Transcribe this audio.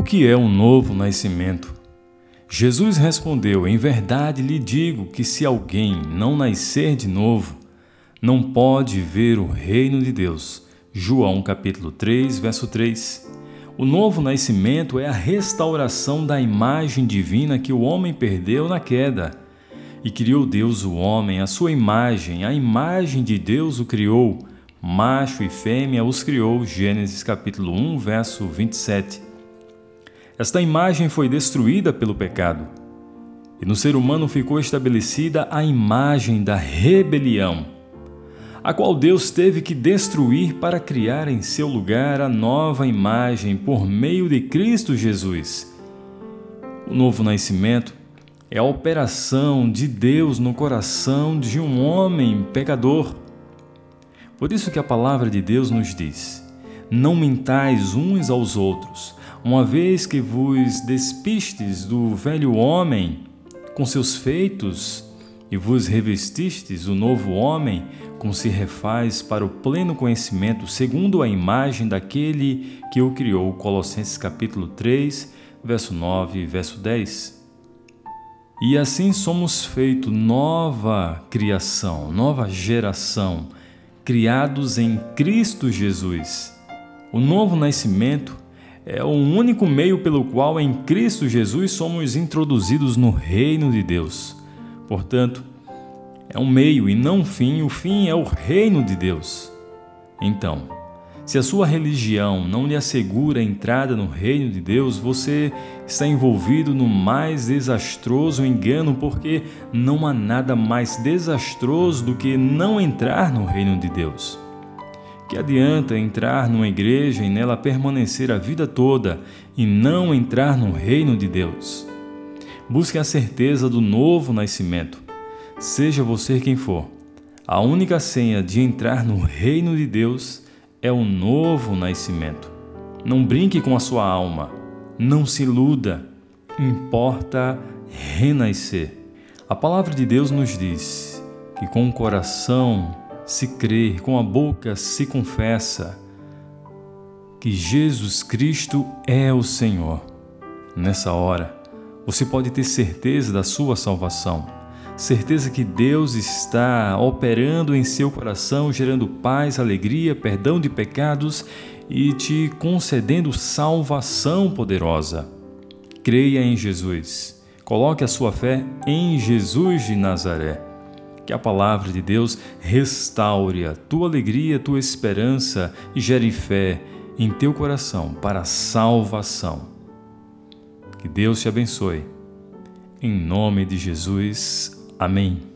O que é um novo nascimento? Jesus respondeu: Em verdade lhe digo que se alguém não nascer de novo, não pode ver o reino de Deus. João capítulo 3, verso 3. O novo nascimento é a restauração da imagem divina que o homem perdeu na queda. E criou Deus o homem, a sua imagem, a imagem de Deus o criou, macho e fêmea os criou. Gênesis capítulo 1, verso 27. Esta imagem foi destruída pelo pecado. E no ser humano ficou estabelecida a imagem da rebelião, a qual Deus teve que destruir para criar em seu lugar a nova imagem por meio de Cristo Jesus. O novo nascimento é a operação de Deus no coração de um homem pecador. Por isso que a palavra de Deus nos diz: Não mentais uns aos outros, uma vez que vos despistes do velho homem com seus feitos e vos revestistes o novo homem, como se refaz para o pleno conhecimento, segundo a imagem daquele que o criou. Colossenses capítulo 3, verso 9 e verso 10. E assim somos feito nova criação, nova geração, criados em Cristo Jesus. O novo nascimento é o único meio pelo qual em Cristo Jesus somos introduzidos no reino de Deus. Portanto, é um meio e não um fim, o fim é o reino de Deus. Então, se a sua religião não lhe assegura a entrada no reino de Deus, você está envolvido no mais desastroso engano, porque não há nada mais desastroso do que não entrar no reino de Deus. Que adianta entrar numa igreja e nela permanecer a vida toda e não entrar no reino de Deus? Busque a certeza do novo nascimento. Seja você quem for, a única senha de entrar no reino de Deus é o novo nascimento. Não brinque com a sua alma, não se iluda, importa renascer. A palavra de Deus nos diz que com o coração se crê, com a boca se confessa que Jesus Cristo é o Senhor. Nessa hora, você pode ter certeza da sua salvação, certeza que Deus está operando em seu coração, gerando paz, alegria, perdão de pecados e te concedendo salvação poderosa. Creia em Jesus. Coloque a sua fé em Jesus de Nazaré. Que a palavra de Deus restaure a tua alegria, a tua esperança e gere fé em teu coração para a salvação. Que Deus te abençoe. Em nome de Jesus. Amém.